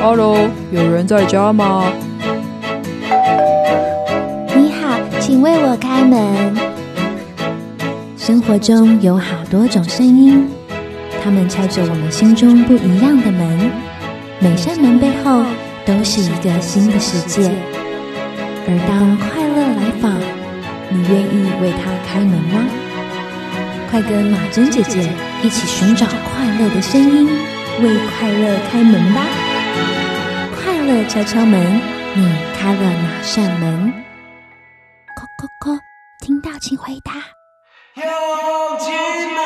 Hello，有人在家吗？你好，请为我开门。生活中有好多种声音，它们敲着我们心中不一样的门。每扇门背后都是一个新的世界。而当快乐来访，你愿意为它开门吗？快跟马珍姐姐一起寻找快乐的声音，为快乐开门吧！敲敲门，你开了哪扇门？叩叩叩，听到请回答。乡亲们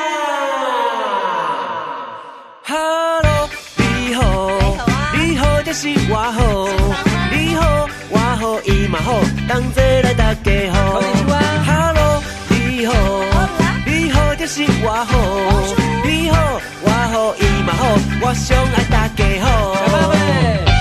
，Hello，你好，你好就是我好，你好我好伊嘛好，同齐来大家好。Hello，你好，你好就是我好，你好我好伊嘛好，我上爱大家好。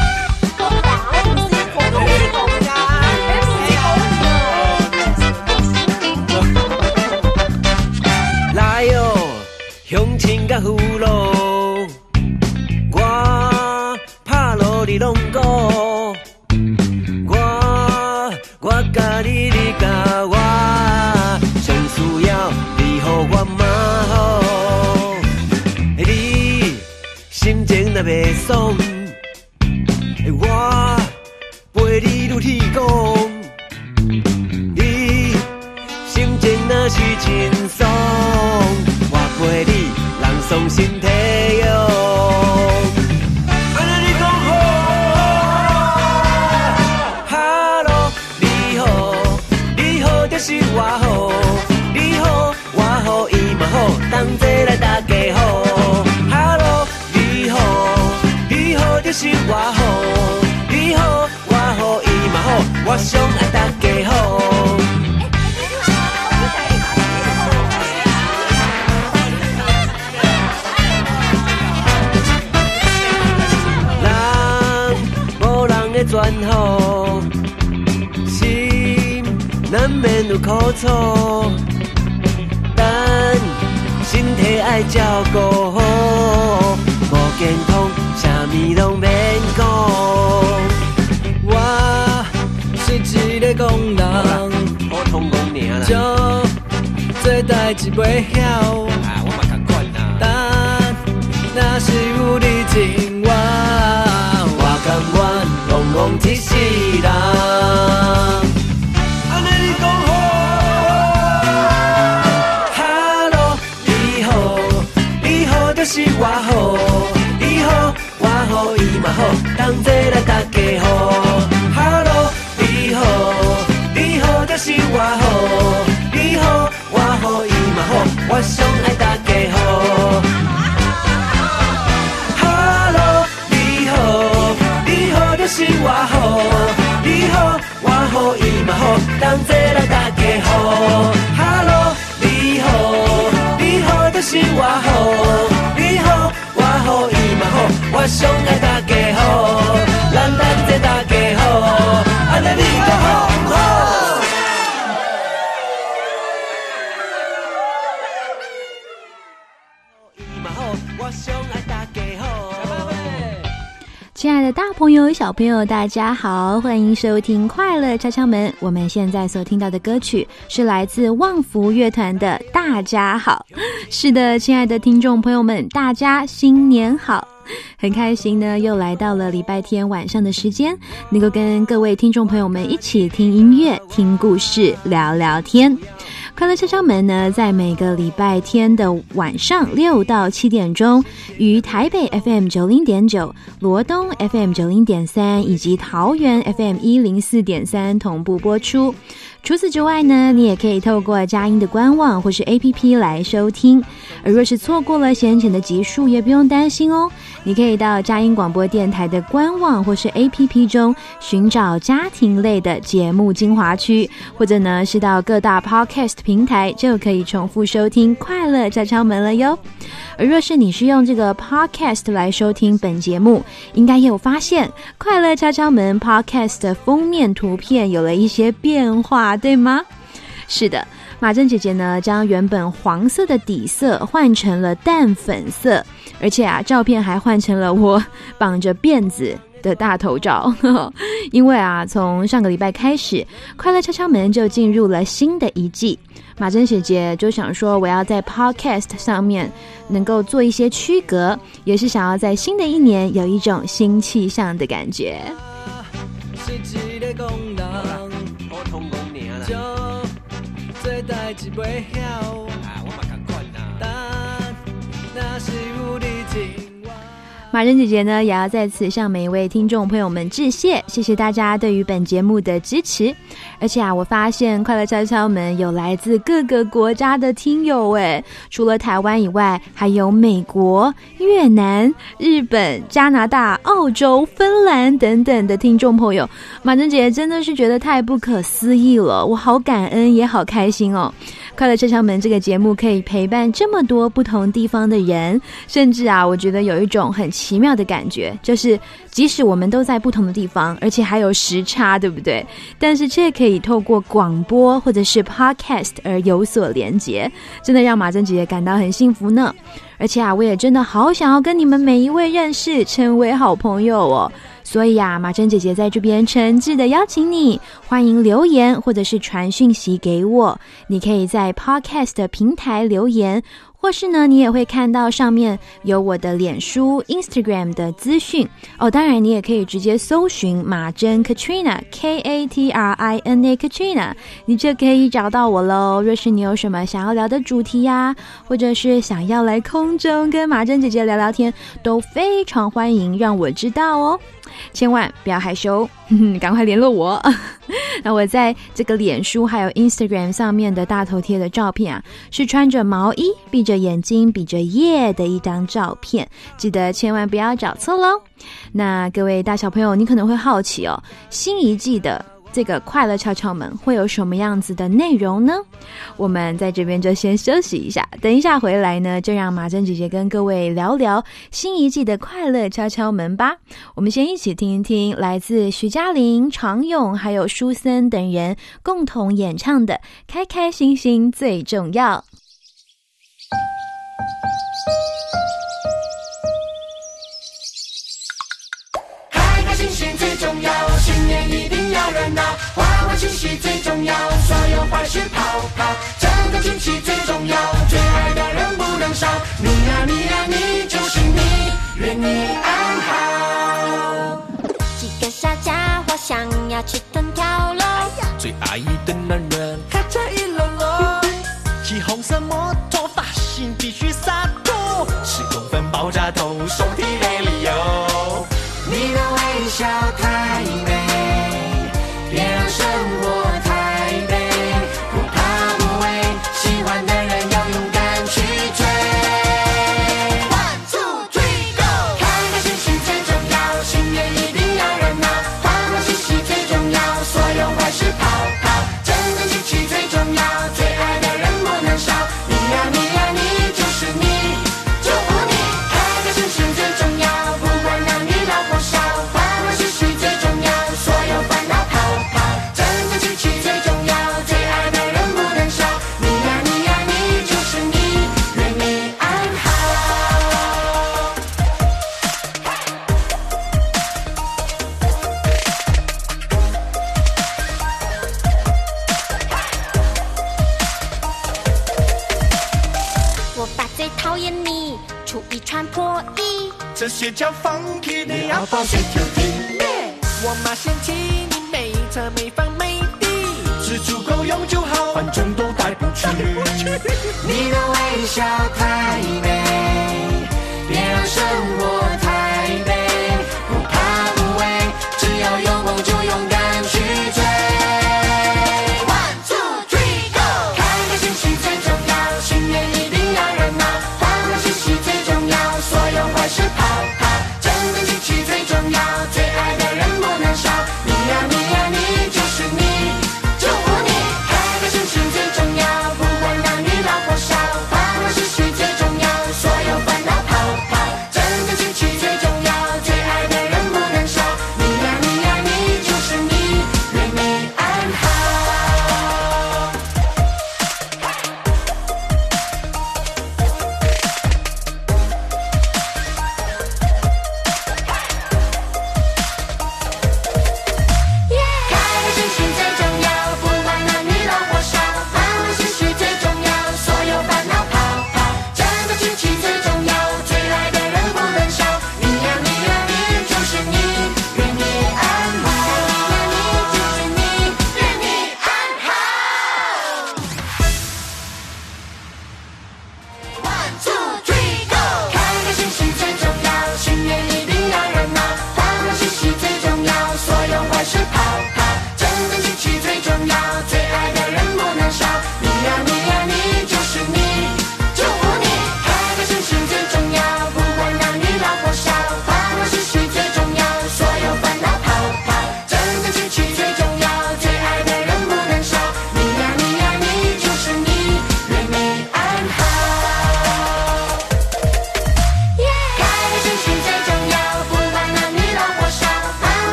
有苦楚，但身体爱照顾好，无健康啥物拢免讲。我是一个工人，普通工尔啦，就做代志袂晓。啊，我嘛共款啦。但若是有你情我，我甘愿戆戆一世人。上爱大家好。Hello，你好，你好就是我好，你好我好伊嘛好，同齐来大家好。Hello，你好，你好就是我好，你好我好伊嘛好，我上爱大家的大朋友、小朋友，大家好，欢迎收听《快乐敲敲门》。我们现在所听到的歌曲是来自旺福乐团的《大家好》。是的，亲爱的听众朋友们，大家新年好！很开心呢，又来到了礼拜天晚上的时间，能够跟各位听众朋友们一起听音乐、听故事、聊聊天。快乐敲敲门呢，在每个礼拜天的晚上六到七点钟，于台北 FM 九零点九、罗东 FM 九零点三以及桃园 FM 一零四点三同步播出。除此之外呢，你也可以透过佳音的官网或是 APP 来收听。而若是错过了先前的集数，也不用担心哦，你可以到佳音广播电台的官网或是 APP 中寻找家庭类的节目精华区，或者呢是到各大 Podcast 平台就可以重复收听《快乐敲敲门》了哟。而若是你是用这个 Podcast 来收听本节目，应该也有发现《快乐敲敲门》Podcast 的封面图片有了一些变化，对吗？是的，马珍姐姐呢将原本黄色的底色换成了淡粉色，而且啊，照片还换成了我绑着辫子。的大头照，因为啊，从上个礼拜开始，《快乐敲敲门》就进入了新的一季。马珍姐姐就想说，我要在 Podcast 上面能够做一些区隔，也是想要在新的一年有一种新气象的感觉。袂晓。马珍姐姐呢，也要在此向每一位听众朋友们致谢，谢谢大家对于本节目的支持。而且啊，我发现快乐敲敲门有来自各个国家的听友诶，除了台湾以外，还有美国、越南、日本、加拿大、澳洲、芬兰等等的听众朋友。马珍姐姐真的是觉得太不可思议了，我好感恩，也好开心哦。快乐车厢门这个节目可以陪伴这么多不同地方的人，甚至啊，我觉得有一种很奇妙的感觉，就是即使我们都在不同的地方，而且还有时差，对不对？但是却可以透过广播或者是 podcast 而有所连接，真的让马珍姐姐感到很幸福呢。而且啊，我也真的好想要跟你们每一位认识，成为好朋友哦。所以啊，马珍姐姐在这边诚挚的邀请你，欢迎留言或者是传讯息给我。你可以在 Podcast 的平台留言，或是呢，你也会看到上面有我的脸书、Instagram 的资讯哦。当然，你也可以直接搜寻马珍 Katrina K A T R I N A Katrina，你就可以找到我喽。若是你有什么想要聊的主题呀，或者是想要来空中跟马珍姐姐聊聊天，都非常欢迎让我知道哦。千万不要害羞，赶快联络我。那我在这个脸书还有 Instagram 上面的大头贴的照片啊，是穿着毛衣、闭着眼睛、比着耶的一张照片，记得千万不要找错喽。那各位大小朋友，你可能会好奇哦，新一季的。这个快乐敲敲门会有什么样子的内容呢？我们在这边就先休息一下，等一下回来呢，就让马珍姐姐跟各位聊聊新一季的快乐敲敲门吧。我们先一起听一听来自徐佳玲、常勇还有舒森等人共同演唱的《开开心心最重要》。热闹，欢欢喜喜最重要，所有坏事跑跑，整个惊喜最重要，最爱的人不能少，你呀你呀你就是你，愿你安好。几个小家伙想要吃豚跳楼，最爱的男人开着一楼楼，骑红色摩托，发型必须洒脱，十公分爆炸头，手提没理由。你的微笑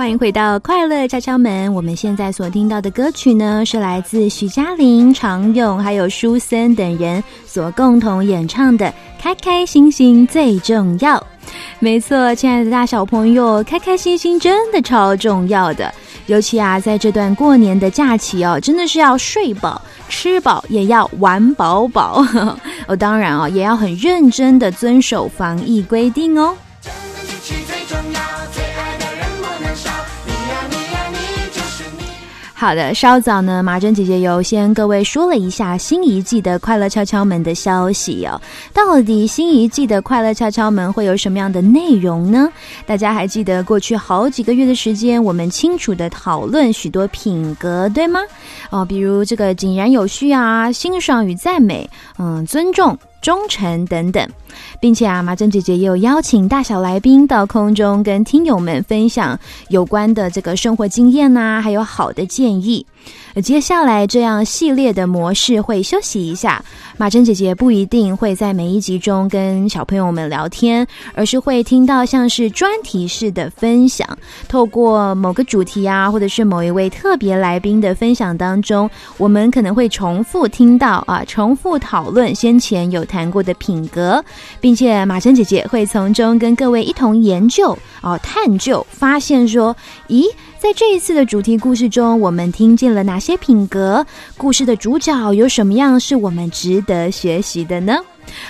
欢迎回到快乐敲敲门。我们现在所听到的歌曲呢，是来自徐佳玲、常勇还有舒森等人所共同演唱的《开开心心最重要》。没错，亲爱的大小朋友，开开心心真的超重要的。尤其啊，在这段过年的假期哦，真的是要睡饱、吃饱，也要玩饱饱。哦，当然哦，也要很认真的遵守防疫规定哦。好的，稍早呢，马珍姐姐有先各位说了一下新一季的《快乐敲敲门》的消息哦。到底新一季的《快乐敲敲门》会有什么样的内容呢？大家还记得过去好几个月的时间，我们清楚的讨论许多品格，对吗？哦，比如这个井然有序啊，欣赏与赞美，嗯，尊重。忠诚等等，并且啊，马珍姐姐也有邀请大小来宾到空中跟听友们分享有关的这个生活经验呐、还有好的建议。接下来这样系列的模式会休息一下，马珍姐姐不一定会在每一集中跟小朋友们聊天，而是会听到像是专题式的分享，透过某个主题啊，或者是某一位特别来宾的分享当中，我们可能会重复听到啊，重复讨论先前有谈过的品格，并且马珍姐姐会从中跟各位一同研究哦、探究，发现说，咦。在这一次的主题故事中，我们听见了哪些品格？故事的主角有什么样是我们值得学习的呢？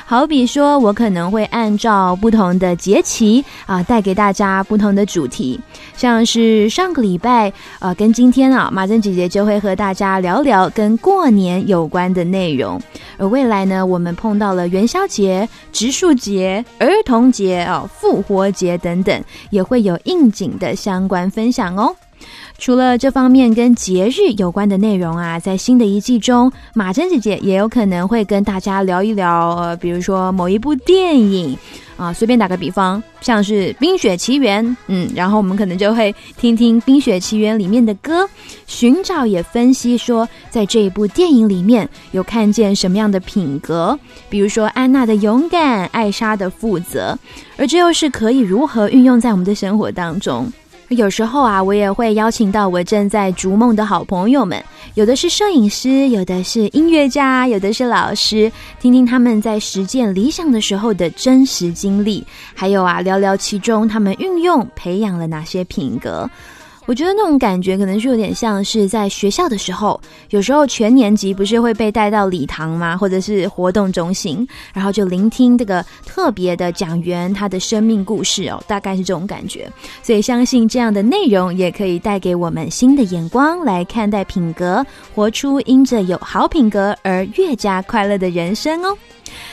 好比说，我可能会按照不同的节气啊，带给大家不同的主题，像是上个礼拜呃，跟今天啊，马珍姐姐就会和大家聊聊跟过年有关的内容。而未来呢，我们碰到了元宵节、植树节、儿童节哦、复活节等等，也会有应景的相关分享哦。除了这方面跟节日有关的内容啊，在新的一季中，马珍姐姐也有可能会跟大家聊一聊，呃，比如说某一部电影啊，随便打个比方，像是《冰雪奇缘》，嗯，然后我们可能就会听听《冰雪奇缘》里面的歌，寻找也分析说，在这一部电影里面有看见什么样的品格，比如说安娜的勇敢，艾莎的负责，而这又是可以如何运用在我们的生活当中。有时候啊，我也会邀请到我正在逐梦的好朋友们，有的是摄影师，有的是音乐家，有的是老师，听听他们在实践理想的时候的真实经历，还有啊，聊聊其中他们运用培养了哪些品格。我觉得那种感觉可能是有点像是在学校的时候，有时候全年级不是会被带到礼堂吗？或者是活动中心，然后就聆听这个特别的讲员他的生命故事哦，大概是这种感觉。所以相信这样的内容也可以带给我们新的眼光来看待品格，活出因着有好品格而越加快乐的人生哦。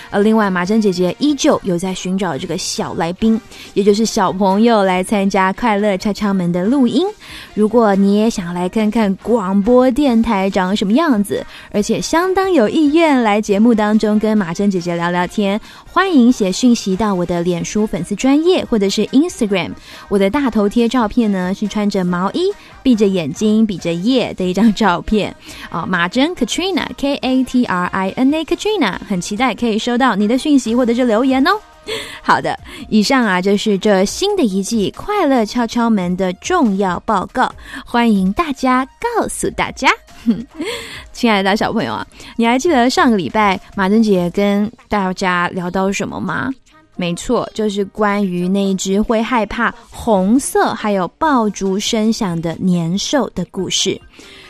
而另外，马珍姐姐依旧有在寻找这个小来宾，也就是小朋友来参加快乐敲敲门的录音。如果你也想来看看广播电台长什么样子，而且相当有意愿来节目当中跟马珍姐姐聊聊天，欢迎写讯息到我的脸书粉丝专业或者是 Instagram。我的大头贴照片呢是穿着毛衣、闭着眼睛、比着耶的一张照片。哦，马珍 Katrina K A T R I N A Katrina，很期待可以收到你的讯息或者是留言哦。好的，以上啊就是这新的一季《快乐敲敲门》的重要报告，欢迎大家告诉大家。亲爱的大小朋友啊，你还记得上个礼拜马珍姐跟大家聊到什么吗？没错，就是关于那一只会害怕红色还有爆竹声响的年兽的故事。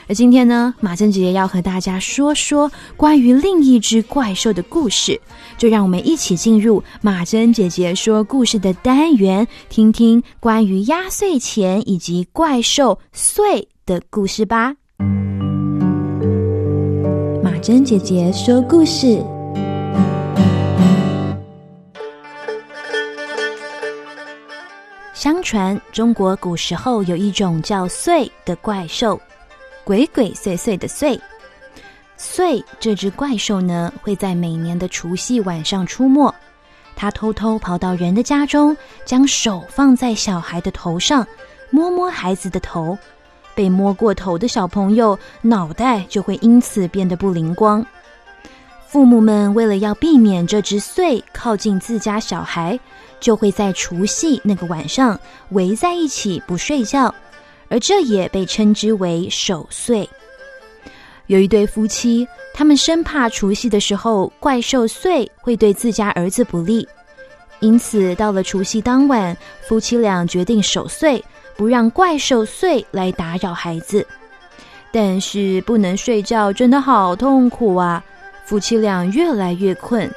而今天呢，马珍姐姐要和大家说说关于另一只怪兽的故事，就让我们一起进入马珍姐姐说故事的单元，听听关于压岁钱以及怪兽岁的故事吧。马珍姐姐说故事。相传中国古时候有一种叫祟的怪兽，鬼鬼祟祟的祟。祟这只怪兽呢，会在每年的除夕晚上出没。它偷偷跑到人的家中，将手放在小孩的头上，摸摸孩子的头。被摸过头的小朋友，脑袋就会因此变得不灵光。父母们为了要避免这只祟靠近自家小孩，就会在除夕那个晚上围在一起不睡觉，而这也被称之为守岁。有一对夫妻，他们生怕除夕的时候怪兽岁会对自家儿子不利，因此到了除夕当晚，夫妻俩决定守岁，不让怪兽岁来打扰孩子。但是不能睡觉，真的好痛苦啊！夫妻俩越来越困，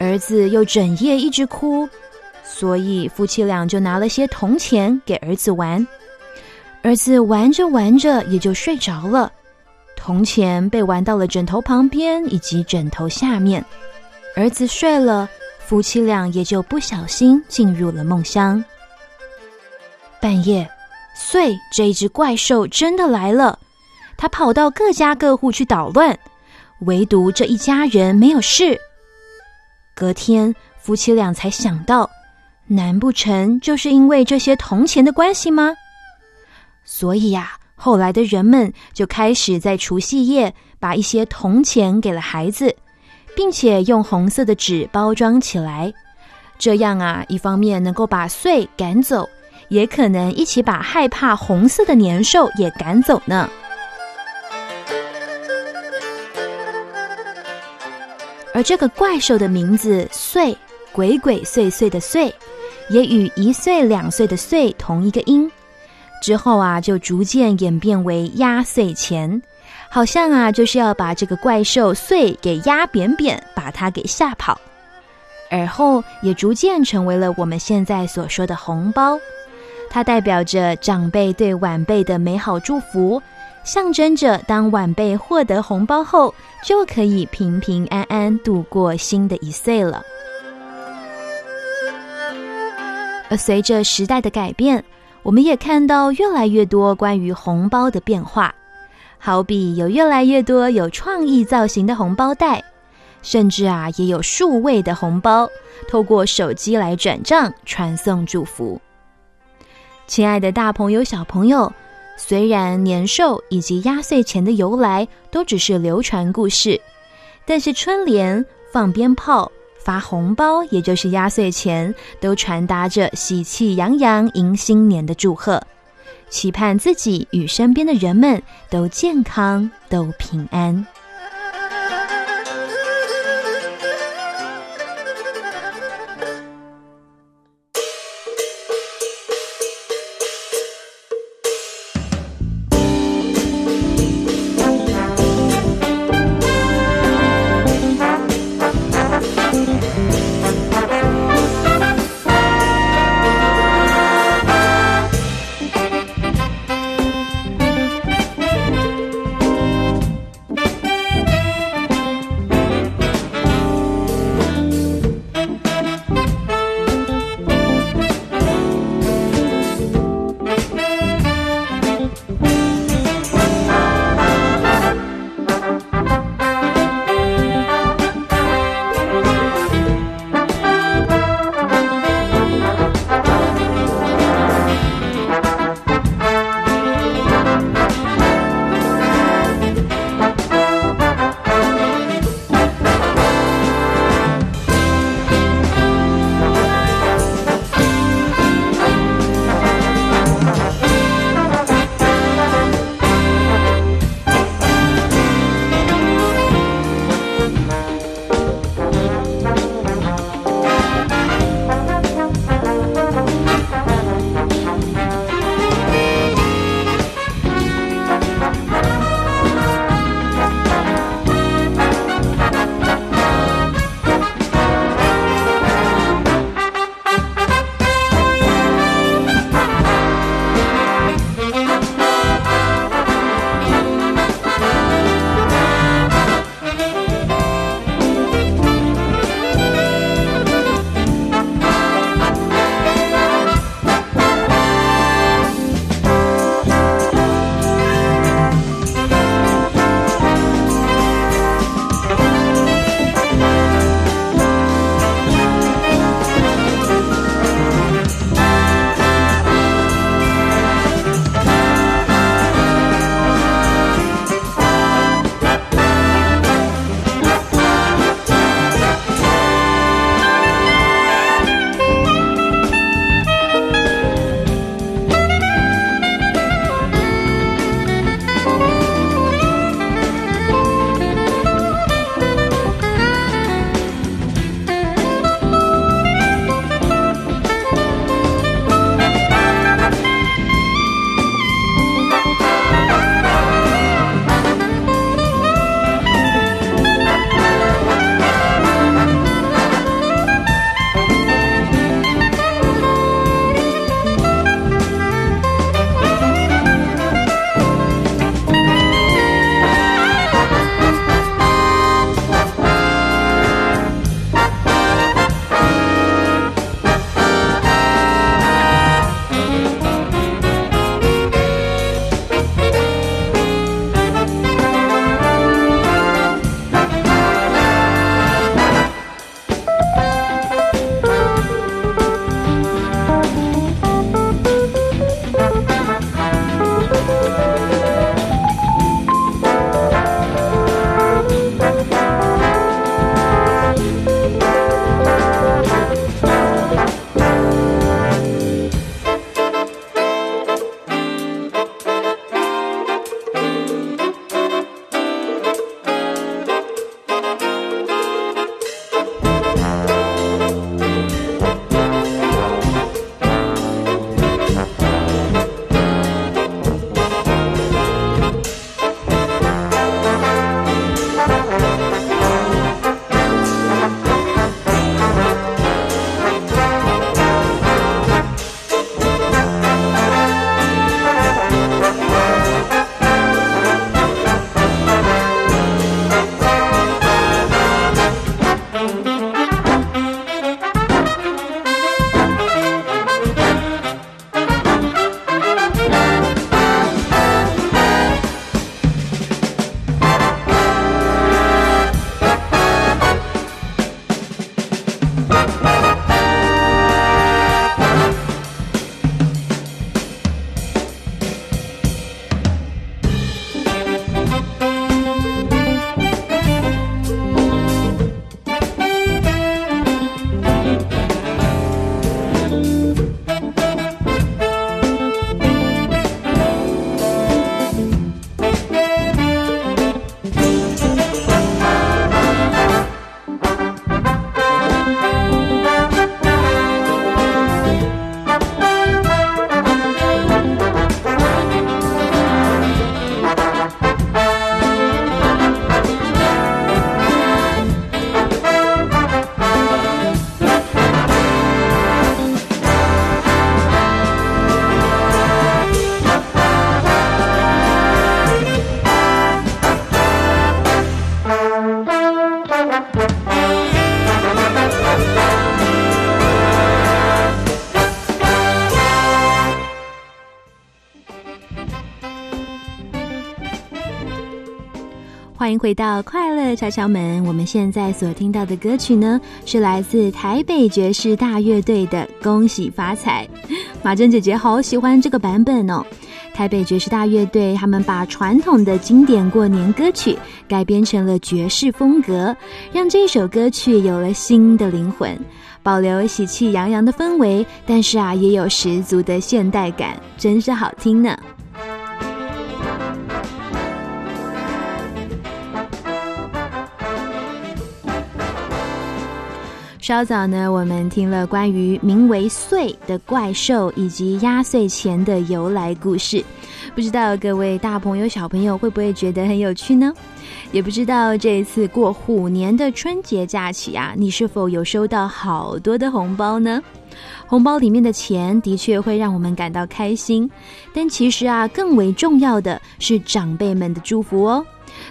儿子又整夜一直哭，所以夫妻俩就拿了些铜钱给儿子玩。儿子玩着玩着也就睡着了。铜钱被玩到了枕头旁边以及枕头下面，儿子睡了，夫妻俩也就不小心进入了梦乡。半夜，祟这一只怪兽真的来了，他跑到各家各户去捣乱，唯独这一家人没有事。隔天，夫妻俩才想到，难不成就是因为这些铜钱的关系吗？所以呀。后来的人们就开始在除夕夜把一些铜钱给了孩子，并且用红色的纸包装起来。这样啊，一方面能够把祟赶走，也可能一起把害怕红色的年兽也赶走呢。而这个怪兽的名字“祟”，鬼鬼祟祟的“祟”，也与一岁两岁的“岁”同一个音。之后啊，就逐渐演变为压岁钱，好像啊，就是要把这个怪兽岁给压扁扁，把它给吓跑。而后也逐渐成为了我们现在所说的红包，它代表着长辈对晚辈的美好祝福，象征着当晚辈获得红包后，就可以平平安安度过新的一岁了。而随着时代的改变。我们也看到越来越多关于红包的变化，好比有越来越多有创意造型的红包袋，甚至啊也有数位的红包，透过手机来转账传送祝福。亲爱的大朋友小朋友，虽然年兽以及压岁钱的由来都只是流传故事，但是春联放鞭炮。发红包，也就是压岁钱，都传达着喜气洋洋迎新年的祝贺，期盼自己与身边的人们都健康、都平安。回到快乐敲敲门。我们现在所听到的歌曲呢，是来自台北爵士大乐队的《恭喜发财》。马珍姐姐好喜欢这个版本哦。台北爵士大乐队他们把传统的经典过年歌曲改编成了爵士风格，让这首歌曲有了新的灵魂，保留喜气洋洋的氛围，但是啊，也有十足的现代感，真是好听呢。稍早呢，我们听了关于名为“岁”的怪兽以及压岁钱的由来故事，不知道各位大朋友、小朋友会不会觉得很有趣呢？也不知道这一次过虎年的春节假期啊，你是否有收到好多的红包呢？红包里面的钱的确会让我们感到开心，但其实啊，更为重要的是长辈们的祝福哦。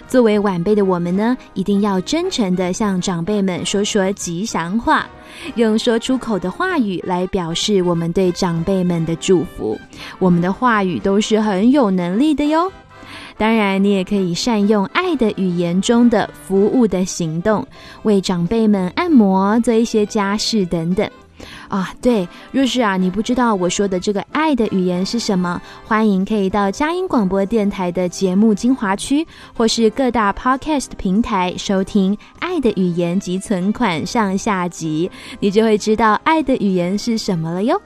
作为晚辈的我们呢，一定要真诚的向长辈们说说吉祥话，用说出口的话语来表示我们对长辈们的祝福。我们的话语都是很有能力的哟。当然，你也可以善用爱的语言中的服务的行动，为长辈们按摩、做一些家事等等。啊，对，若是啊，你不知道我说的这个爱的语言是什么，欢迎可以到佳音广播电台的节目精华区，或是各大 podcast 平台收听《爱的语言及存款》上下集，你就会知道爱的语言是什么了哟。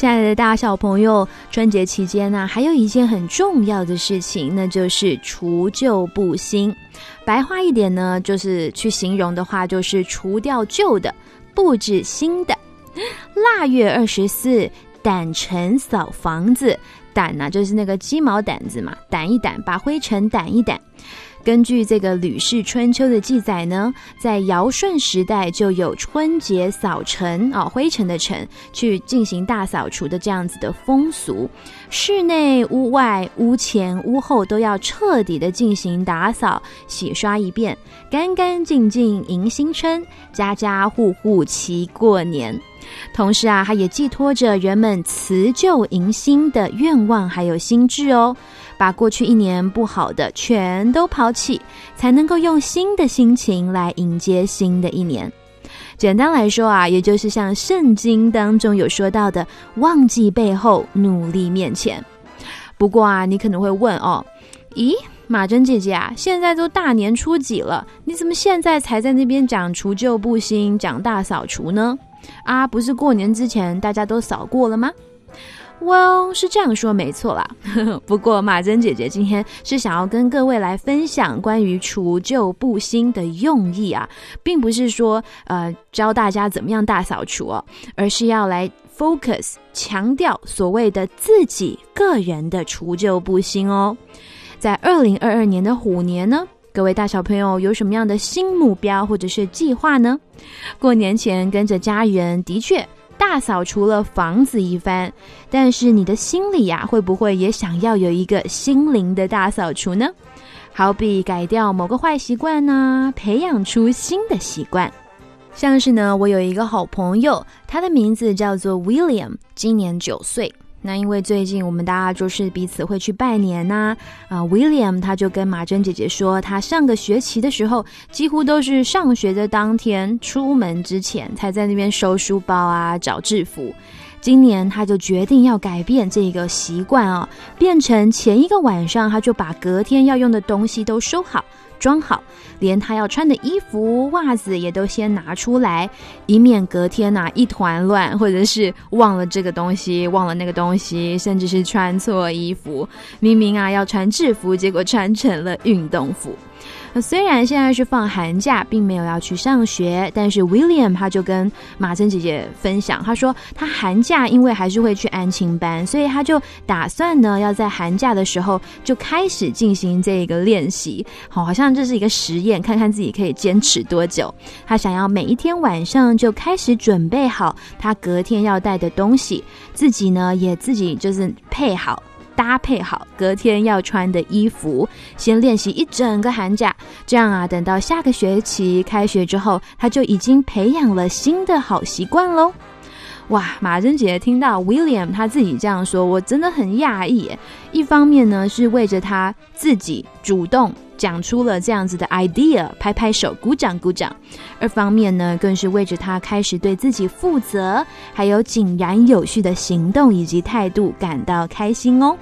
亲爱的大小朋友，春节期间呢，还有一件很重要的事情，那就是除旧布新。白话一点呢，就是去形容的话，就是除掉旧的，布置新的。腊月二十四，掸尘扫房子，掸呢就是那个鸡毛掸子嘛，掸一掸，把灰尘掸一掸。根据这个《吕氏春秋》的记载呢，在尧舜时代就有春节扫尘啊，灰尘的尘去进行大扫除的这样子的风俗。室内、屋外、屋前、屋后都要彻底的进行打扫、洗刷一遍，干干净净迎新春，家家户户齐过年。同时啊，它也寄托着人们辞旧迎新的愿望还有心智哦。把过去一年不好的全都抛弃，才能够用新的心情来迎接新的一年。简单来说啊，也就是像圣经当中有说到的，忘记背后，努力面前。不过啊，你可能会问哦，咦，马珍姐姐啊，现在都大年初几了，你怎么现在才在那边讲除旧布新，讲大扫除呢？啊，不是过年之前大家都扫过了吗？Well，是这样说没错啦。不过马珍姐姐今天是想要跟各位来分享关于除旧布新的用意啊，并不是说呃教大家怎么样大扫除哦，而是要来 focus 强调所谓的自己个人的除旧布新哦。在二零二二年的虎年呢，各位大小朋友有什么样的新目标或者是计划呢？过年前跟着家人的确。大扫除了房子一番，但是你的心里呀，会不会也想要有一个心灵的大扫除呢？好比改掉某个坏习惯呢，培养出新的习惯。像是呢，我有一个好朋友，他的名字叫做 William，今年九岁。那因为最近我们大家就是彼此会去拜年呐，啊，William 他就跟马珍姐姐说，他上个学期的时候，几乎都是上学的当天出门之前才在那边收书包啊，找制服。今年他就决定要改变这个习惯啊，变成前一个晚上他就把隔天要用的东西都收好。装好，连他要穿的衣服、袜子也都先拿出来，以免隔天呐一团乱，或者是忘了这个东西、忘了那个东西，甚至是穿错衣服。明明啊要穿制服，结果穿成了运动服。虽然现在是放寒假，并没有要去上学，但是 William 他就跟马珍姐姐分享，他说他寒假因为还是会去安亲班，所以他就打算呢要在寒假的时候就开始进行这个练习，好，好像这是一个实验，看看自己可以坚持多久。他想要每一天晚上就开始准备好他隔天要带的东西，自己呢也自己就是配好。搭配好隔天要穿的衣服，先练习一整个寒假，这样啊，等到下个学期开学之后，他就已经培养了新的好习惯喽。哇，马珍姐听到 William 他自己这样说，我真的很讶异。一方面呢，是为着他自己主动讲出了这样子的 idea，拍拍手，鼓掌鼓掌；二方面呢，更是为着他开始对自己负责，还有井然有序的行动以及态度感到开心哦。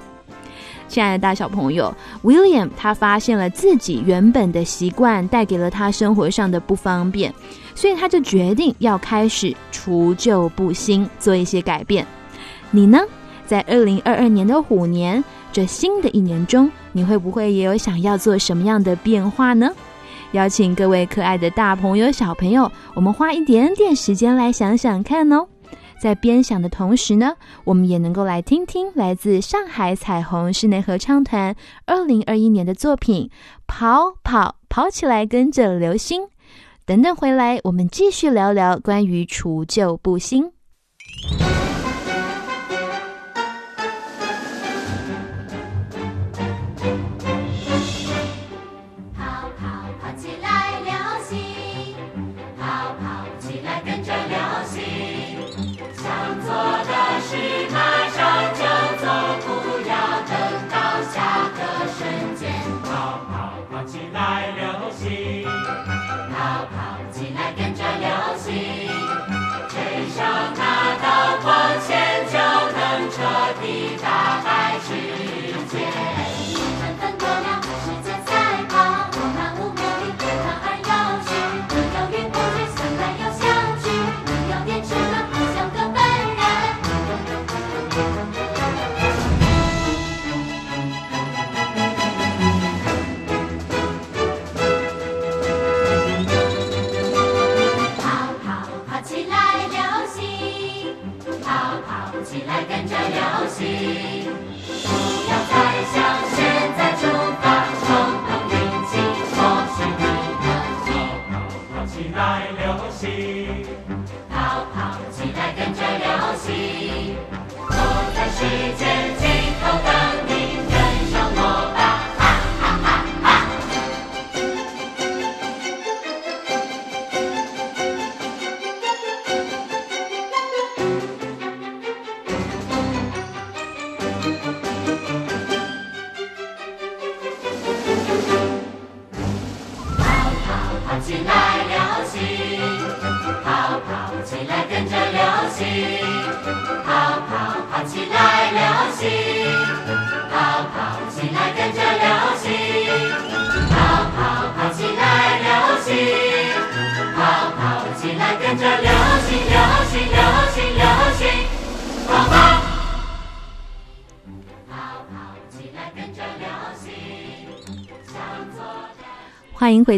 亲爱的大小朋友，William 他发现了自己原本的习惯带给了他生活上的不方便，所以他就决定要开始除旧布新，做一些改变。你呢？在二零二二年的虎年，这新的一年中，你会不会也有想要做什么样的变化呢？邀请各位可爱的大朋友、小朋友，我们花一点点时间来想想看哦。在边想的同时呢，我们也能够来听听来自上海彩虹室内合唱团二零二一年的作品《跑跑跑起来，跟着流星》。等等回来，我们继续聊聊关于除旧布新。世界。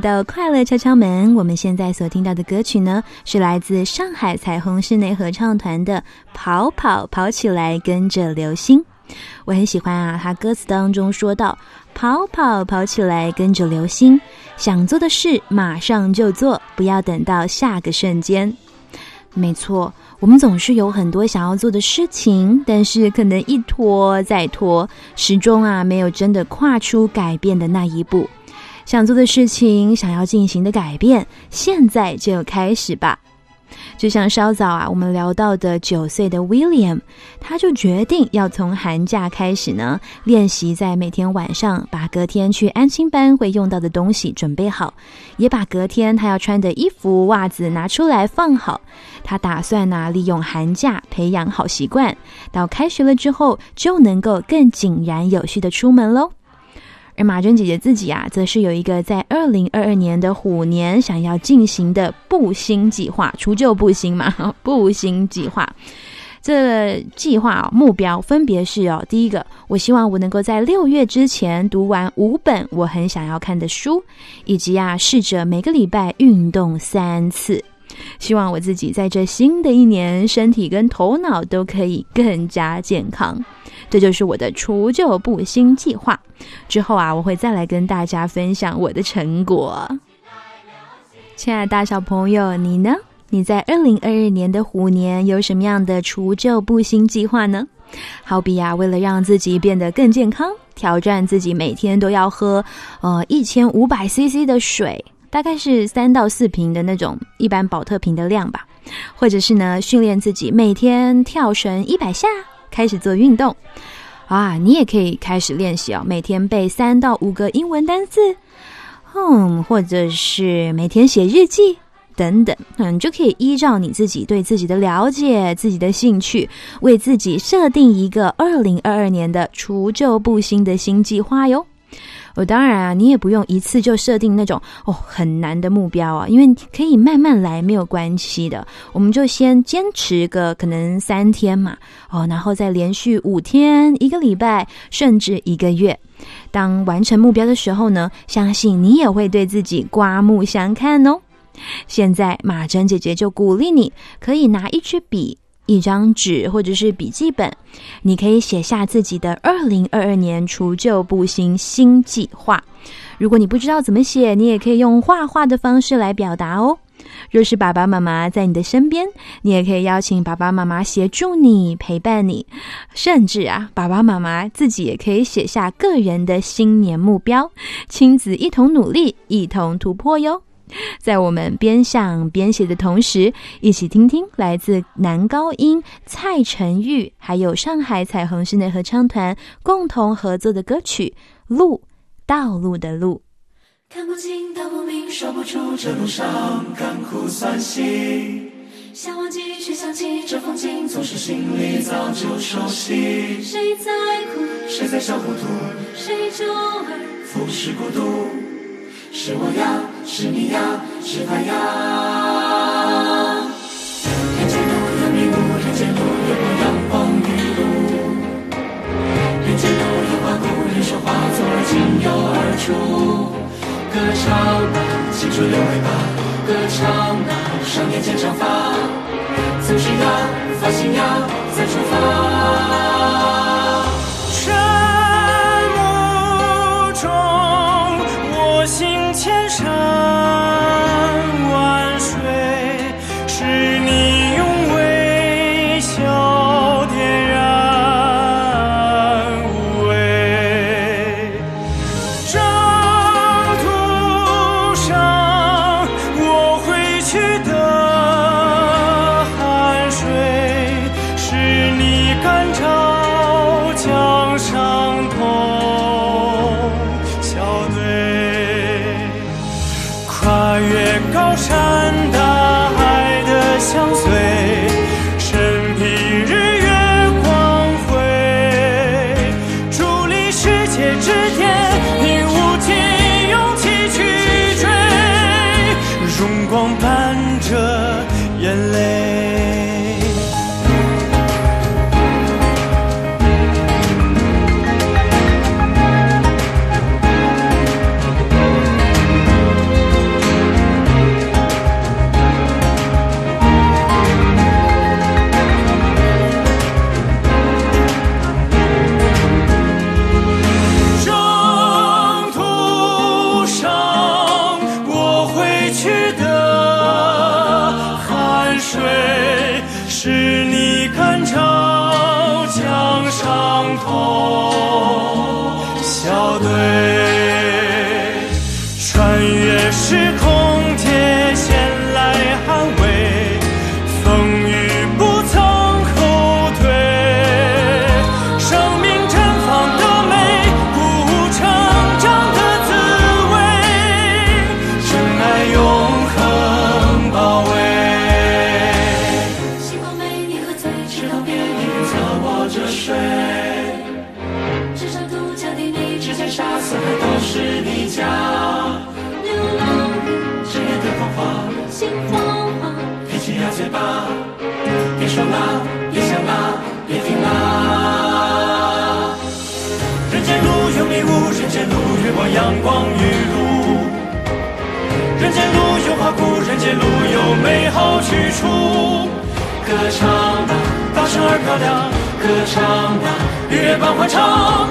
回到快乐敲敲门。我们现在所听到的歌曲呢，是来自上海彩虹室内合唱团的《跑跑跑起来，跟着流星》。我很喜欢啊，他歌词当中说到：“跑跑跑起来，跟着流星，想做的事马上就做，不要等到下个瞬间。”没错，我们总是有很多想要做的事情，但是可能一拖再拖，始终啊没有真的跨出改变的那一步。想做的事情，想要进行的改变，现在就开始吧。就像稍早啊，我们聊到的九岁的 William，他就决定要从寒假开始呢，练习在每天晚上把隔天去安心班会用到的东西准备好，也把隔天他要穿的衣服、袜子拿出来放好。他打算呢、利用寒假培养好习惯，到开学了之后就能够更井然有序的出门喽。而马娟姐姐自己啊，则是有一个在二零二二年的虎年想要进行的布新计划，除旧布新嘛，布新计划。这计划啊，目标分别是哦，第一个，我希望我能够在六月之前读完五本我很想要看的书，以及啊，试着每个礼拜运动三次。希望我自己在这新的一年，身体跟头脑都可以更加健康。这就是我的除旧布新计划。之后啊，我会再来跟大家分享我的成果。亲爱的大小朋友，你呢？你在二零二二年的虎年有什么样的除旧布新计划呢？好比啊，为了让自己变得更健康，挑战自己每天都要喝呃一千五百 CC 的水，大概是三到四瓶的那种一般保特瓶的量吧。或者是呢训练自己每天跳绳一百下，开始做运动啊。你也可以开始练习哦，每天背三到五个英文单词，嗯，或者是每天写日记。等等，嗯，就可以依照你自己对自己的了解、自己的兴趣，为自己设定一个二零二二年的除旧布新的新计划哟。哦，当然啊，你也不用一次就设定那种哦很难的目标啊，因为可以慢慢来，没有关系的。我们就先坚持个可能三天嘛，哦，然后再连续五天、一个礼拜，甚至一个月。当完成目标的时候呢，相信你也会对自己刮目相看哦。现在马珍姐姐就鼓励你，可以拿一支笔、一张纸或者是笔记本，你可以写下自己的二零二二年除旧布新新计划。如果你不知道怎么写，你也可以用画画的方式来表达哦。若是爸爸妈妈在你的身边，你也可以邀请爸爸妈妈协助你、陪伴你，甚至啊，爸爸妈妈自己也可以写下个人的新年目标，亲子一同努力，一同突破哟。在我们边想边写的同时，一起听听来自男高音蔡晨玉，还有上海彩虹室内合唱团共同合作的歌曲《路道路的路》。看不清，道不明，说不出这路上甘苦酸辛。想忘记，却想起这风景，总是心里早就熟悉。谁在哭？谁在笑糊涂？谁周而浮世孤独？是我呀，是你呀，是他呀。人间路有迷雾，人间路有阳光雨露。人间路有花骨，人说话左耳进右耳出。歌唱吧，青春留尾巴，歌唱吧，少年剪长发。从心呀，发心呀，再出发。我行千山。去处。歌唱吧，大声而漂亮，歌唱吧，日月般欢唱，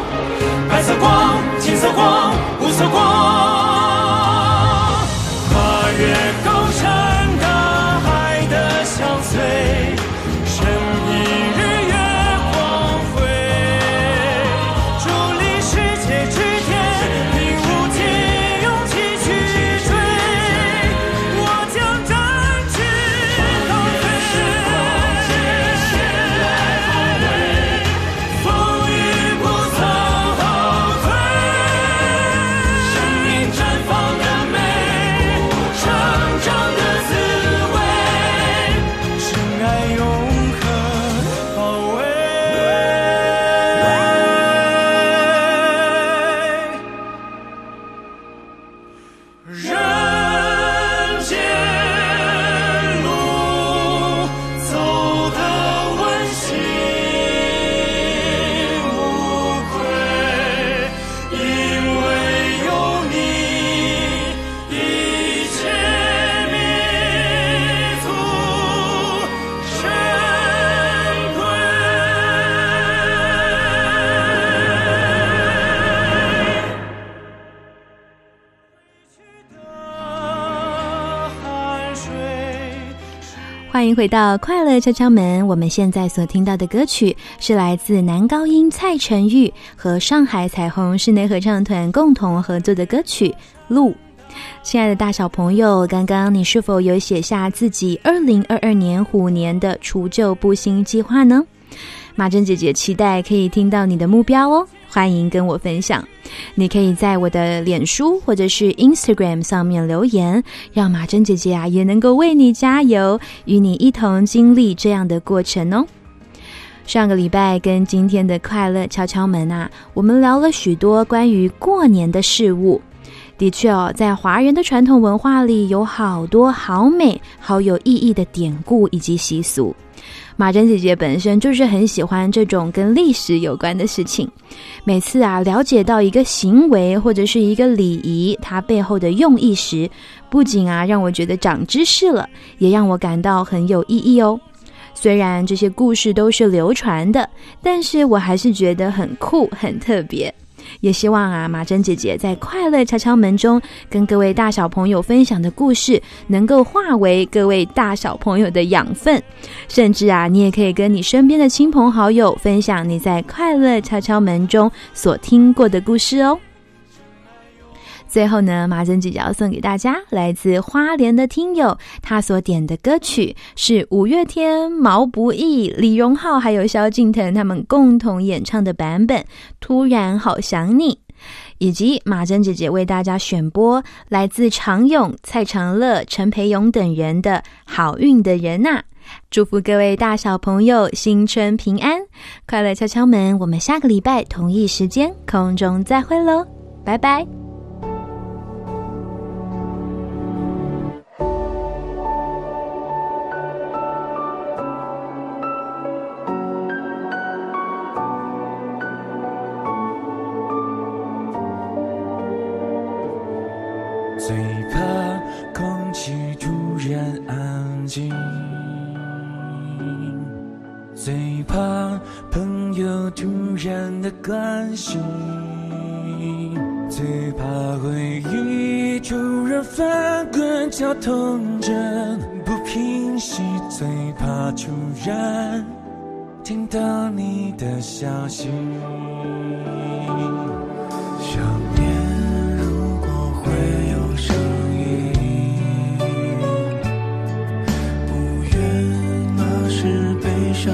白色光、金色光、五色光，回到快乐敲敲门。我们现在所听到的歌曲是来自男高音蔡成玉和上海彩虹室内合唱团共同合作的歌曲《路》。亲爱的大小朋友，刚刚你是否有写下自己二零二二年虎年的除旧布新计划呢？马珍姐姐期待可以听到你的目标哦，欢迎跟我分享。你可以在我的脸书或者是 Instagram 上面留言，让马珍姐姐啊也能够为你加油，与你一同经历这样的过程哦。上个礼拜跟今天的快乐敲敲门啊，我们聊了许多关于过年的事物。的确哦，在华人的传统文化里，有好多好美、好有意义的典故以及习俗。马珍姐姐本身就是很喜欢这种跟历史有关的事情。每次啊，了解到一个行为或者是一个礼仪，它背后的用意时，不仅啊让我觉得长知识了，也让我感到很有意义哦。虽然这些故事都是流传的，但是我还是觉得很酷、很特别。也希望啊，马珍姐姐在快乐敲敲门中跟各位大小朋友分享的故事，能够化为各位大小朋友的养分。甚至啊，你也可以跟你身边的亲朋好友分享你在快乐敲敲门中所听过的故事哦。最后呢，马珍姐姐要送给大家来自花莲的听友，他所点的歌曲是五月天、毛不易、李荣浩还有萧敬腾他们共同演唱的版本《突然好想你》，以及马珍姐姐为大家选播来自常勇、蔡长乐、陈培勇等人的《好运的人呐、祝福各位大小朋友新春平安，快乐敲敲门。我们下个礼拜同一时间空中再会喽，拜拜。心，最怕回忆突然翻滚绞痛着不平息，最怕突然听到你的消息。想念如果会有声音，不愿那是悲伤